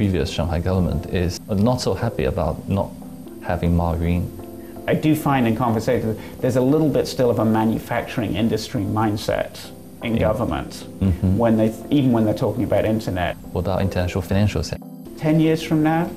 previous Shanghai government is not so happy about not having Ma Yun. I do find in conversations there's a little bit still of a manufacturing industry mindset in Yeah. government mm-hmm. when they even when they're talking about internet. What about international financial sector? 10 years from now,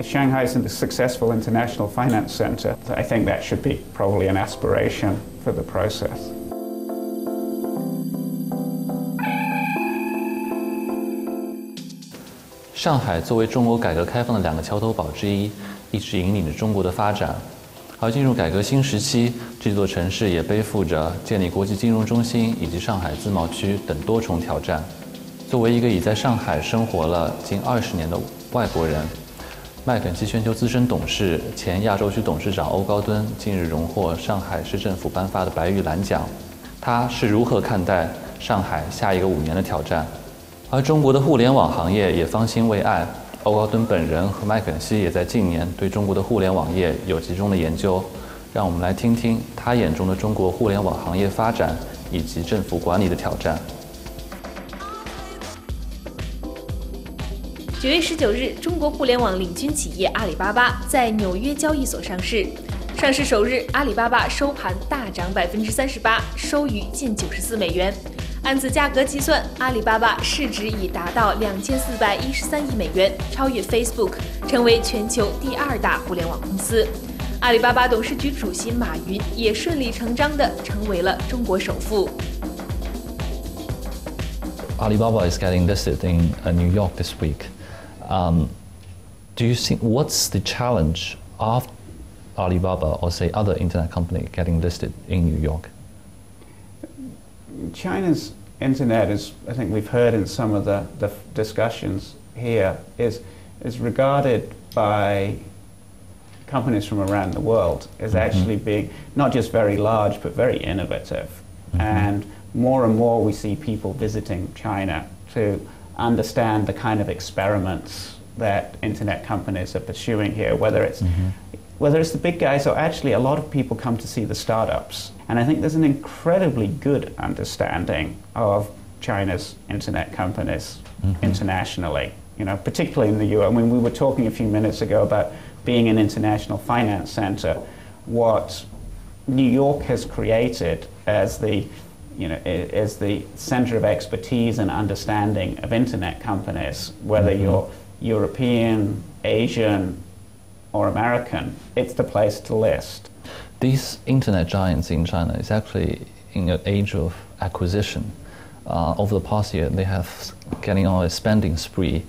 Shanghai is a successful international finance center, I think that should be probably an aspiration for the process. 上海作为中国改革开放的两个桥头堡之一，一直引领着中国的发展。而进入改革新时期，这座城市也背负着建立国际金融中心以及上海自贸区等多重挑战。作为一个已在上海生活了近二十年的外国人，麦肯锡全球资深董事、前亚洲区董事长欧高敦近日荣获上海市政府颁发的白玉兰奖。他是如何看待上海下一个五年的挑战？而中国的互联网行业也方兴未艾，欧高敦本人和麦肯锡也在近年对中国的互联网业有集中的研究。让我们来听听他眼中的中国互联网行业发展以及政府管理的挑战。九月十九日，中国互联网领军企业阿里巴巴在纽约交易所上市。上市首日，阿里巴巴收盘大涨百分之三十八，收于近九十四美元。按此价格计算，阿里巴巴市值已达到两千四百一十三亿美元，超越 Facebook，成为全球第二大互联网公司。阿里巴巴董事局主席马云也顺理成章地成为了中国首富。 Alibaba is getting listed in uh, New York this week. Um, do you think what's the challenge of Alibaba or say other internet company getting listed in New York? China's internet is, I think we've heard in some of the, the discussions here, is, is regarded by companies from around the world as mm-hmm. actually being not just very large but very innovative. Mm-hmm. And more and more we see people visiting China to understand the kind of experiments that internet companies are pursuing here, whether it's mm-hmm. whether it's the big guys or actually a lot of people come to see the startups. And I think there's an incredibly good understanding of China's internet companies mm-hmm. internationally. You know, particularly in the US. I mean, we were talking a few minutes ago about being an international finance center. What New York has created as the you know, as the center of expertise and understanding of internet companies, whether mm-hmm. you're European, Asian, or American, it's the place to list. These internet giants in China is actually in an age of acquisition. Uh, over the past year, they have getting on a spending spree.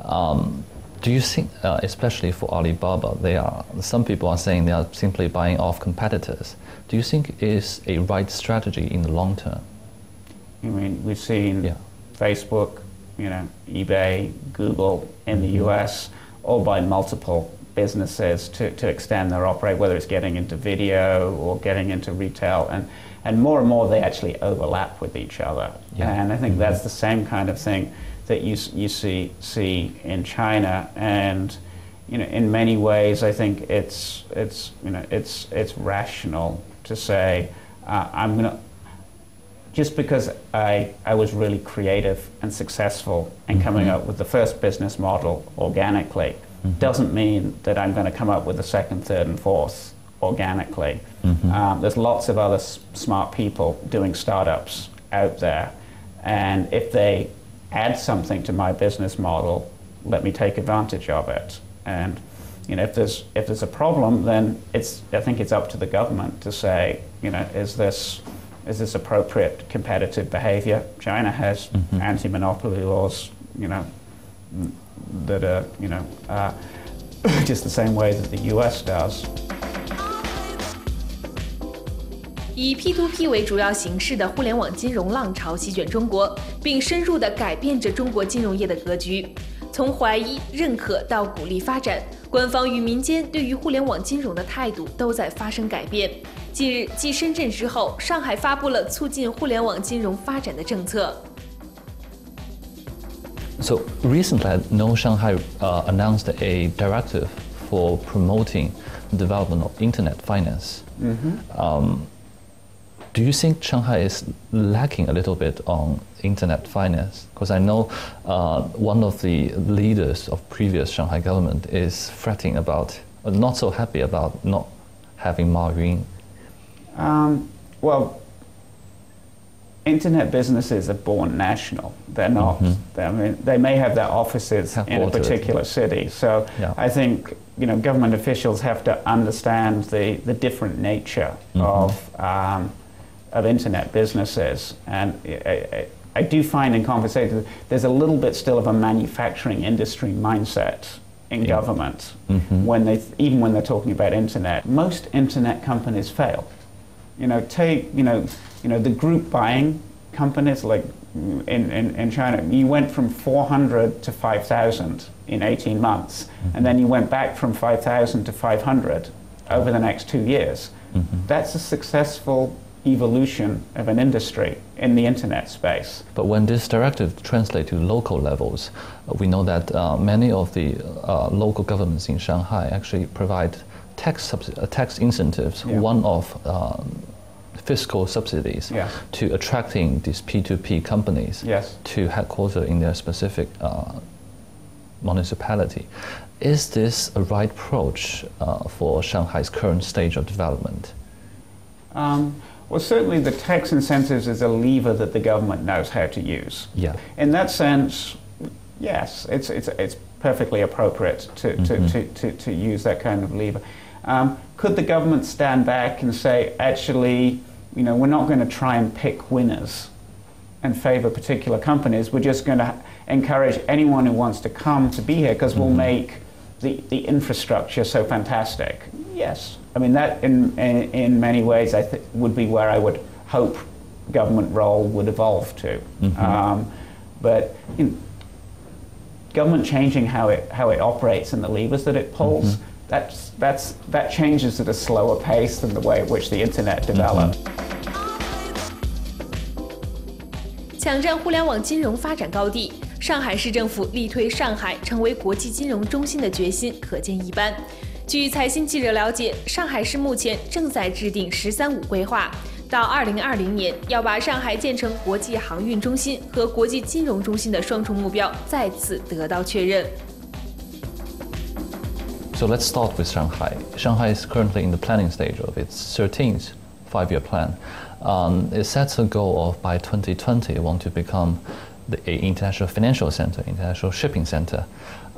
Um, do you think, uh, especially for Alibaba, they are some people are saying they are simply buying off competitors. Do you think it is a right strategy in the long term? I mean, we've seen Yeah. Facebook, you know, eBay, Google in the US, all buy multiple businesses to, to extend their operate, whether it's getting into video or getting into retail. And, and more and more they actually overlap with each other. Yeah. And I think that's the same kind of thing that you, you see, see in China. And, you know, in many ways, I think it's, it's, you know, it's, it's rational to say, uh, I'm going to, just because I, I was really creative and successful in coming up with the first business model organically Mm-hmm. doesn't mean that I'm going to come up with a second, third, and fourth organically. Mm-hmm. Um, there's lots of other s- smart people doing startups out there, and if they add something to my business model, let me take advantage of it. And you know, if there's if there's a problem, then it's I think it's up to the government to say, you know, is this is this appropriate competitive behavior? China has mm-hmm. anti-monopoly laws, you know, that are you know uh, just the same way that the U.S. does. 以 P2P 为主要形式的互联网金融浪潮席卷中国，并深入地改变着中国金融业的格局。从怀疑、认可到鼓励发展，官方与民间对于互联网金融的态度都在发生改变。近日，继深圳之后，上海发布了促进互联网金融发展的政策。So recently, I know Shanghai uh, announced a directive for promoting the development of internet finance. Um, Do you think Shanghai is lacking a little bit on internet finance? Because I know uh, one of the leaders of previous Shanghai government is fretting about, uh, not so happy about not having Ma Yun. Um, well, internet businesses are born national. They're not. Mm-hmm. I mean, they may have their offices in a particular city. So Yeah. I think you know government officials have to understand the, the different nature Mm-hmm. of um, of internet businesses. And I, I, I do find in conversations there's a little bit still of a manufacturing industry mindset in Yeah. government Mhm. when they even when they're talking about internet. Most internet companies fail. You know, take you know, you know the group buying companies like in, in, in China. You went from 400 to 5,000 in 18 months, and then you went back from 5,000 to 500 over the next two years. That's a successful evolution of an industry in the internet space. But when this directive translates to local levels, uh, we know that uh, many of the uh, local governments in Shanghai actually provide tax, uh, tax incentives, Yeah. one of um, fiscal subsidies Yes. to attracting these P2P companies Yes. to headquarter in their specific uh, municipality. Is this a right approach uh, for Shanghai's current stage of development? Um, well, certainly the tax incentives is a lever that the government knows how to use. Yeah. In that sense, yes, it's, it's, it's perfectly appropriate to, to, to, to, to use that kind of lever. Um, could the government stand back and say, actually, you know, we're not going to try and pick winners and favor particular companies. We're just going to encourage anyone who wants to come to be here because we'll make the, the infrastructure so fantastic. Yes. I mean, that in, in, in many ways I th- would be where I would hope government role would evolve to. Um, but you know, government changing how it, how it operates and the levers that it pulls, that's, that's, that changes at a slower pace than the way in which the internet developed. 抢占互联网金融发展高地，上海市政府力推上海成为国际金融中心的决心可见一斑。据财新记者了解，上海市目前正在制定“十三五”规划，到2020年要把上海建成国际航运中心和国际金融中心的双重目标再次得到确认。 So let's start with Shanghai. Shanghai is currently in the planning stage of its 13th five-year plan. Um, it sets a goal of by 2020 want to become the a international financial center, international shipping center.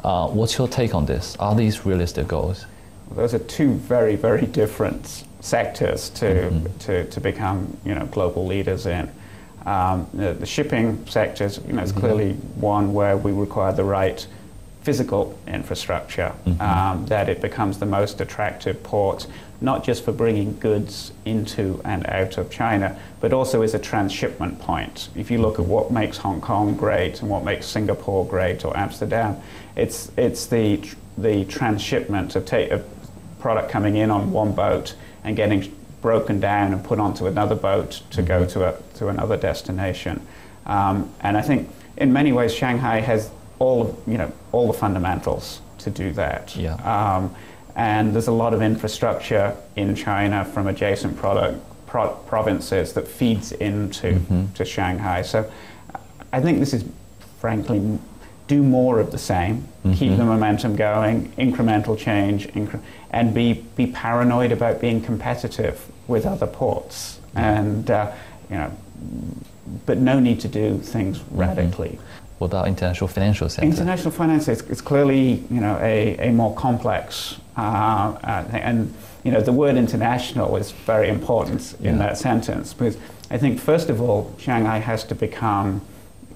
Uh, what's your take on this? Are these realistic goals? Those are two very, very different sectors to, to, to become, you know, global leaders in. Um, the, the shipping sectors, you know, is clearly one where we require the right physical infrastructure, um, that it becomes the most attractive port, not just for bringing goods into and out of China, but also as a transshipment point. If you look at what makes Hong Kong great and what makes Singapore great or Amsterdam, it's, it's the, the transshipment of, ta- of product coming in on one boat and getting broken down and put onto another boat to go to, a, to another destination. Um, and I think in many ways Shanghai has all of, you know all the fundamentals to do that. Yeah. Um, and there's a lot of infrastructure in China from adjacent product, pro- provinces that feeds into to Shanghai. So I think this is, frankly, do more of the same, keep the momentum going, incremental change, incre- and be, be paranoid about being competitive with other ports. And, uh, you know, but no need to do things radically. What about international financial center? International finance is, is clearly, you know, a, a more complex, uh, uh, thing. and you know, the word international is very important in that sentence because I think first of all, Shanghai has to become,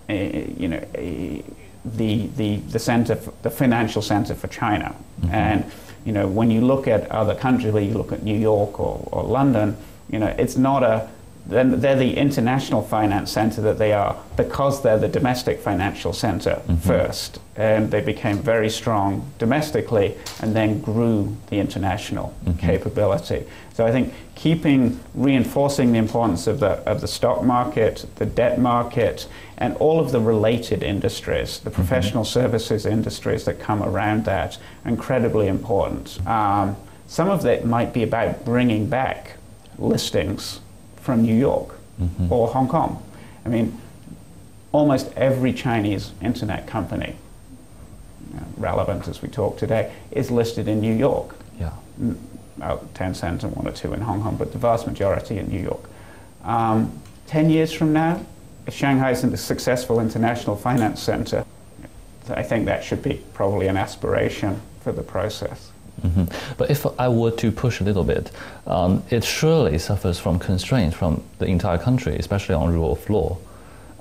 a, you know, a, the the the center, for, the financial center for China, mm-hmm. and you know, when you look at other countries, where you look at New York or, or London, you know, it's not a then they're the international finance center that they are because they're the domestic financial center mm-hmm. first. And they became very strong domestically and then grew the international mm-hmm. capability. So I think keeping, reinforcing the importance of the, of the stock market, the debt market, and all of the related industries, the mm-hmm. professional services industries that come around that, incredibly important. Um, some of it might be about bringing back listings from New York or Hong Kong. I mean, almost every Chinese internet company, uh, relevant as we talk today, is listed in New York. Yeah. About Tencent and one or two in Hong Kong, but the vast majority in New York. Um, 10 years from now, if Shanghai is a successful international finance center, I think that should be probably an aspiration for the process. Hmm But if I were to push a little bit, um, it surely suffers from constraints from the entire country, especially on rule of law.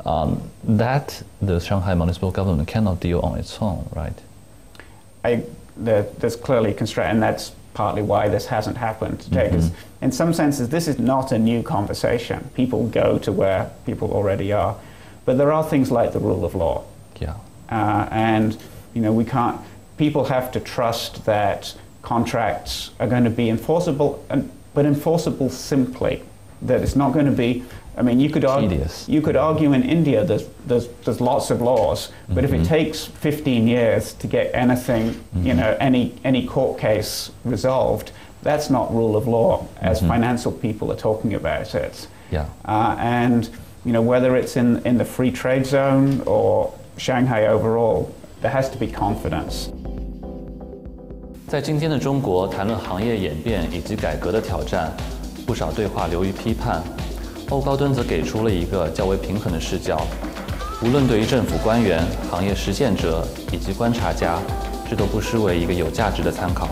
Um, that the Shanghai municipal government cannot deal on its own, right? I, there, there's clearly constraint, and that's partly why this hasn't happened today. Because in some senses, this is not a new conversation. People go to where people already are, but there are things like the rule of law, Yeah. uh, and you know we can't. People have to trust that contracts are going to be enforceable, and, but enforceable simply. That it's not going to be. I mean, you could argue. You could argue in India there's there's, there's lots of laws, but if it mm-hmm. takes 15 years to get anything, you know, mm-hmm. any any court case resolved, that's not rule of law as mm-hmm. financial people are talking about it. Yeah. Uh, and you know whether it's in, in the free trade zone or Shanghai overall, there has to be confidence. 在今天的中国，谈论行业演变以及改革的挑战，不少对话流于批判。欧高敦则给出了一个较为平衡的视角，无论对于政府官员、行业实践者以及观察家，这都不失为一个有价值的参考。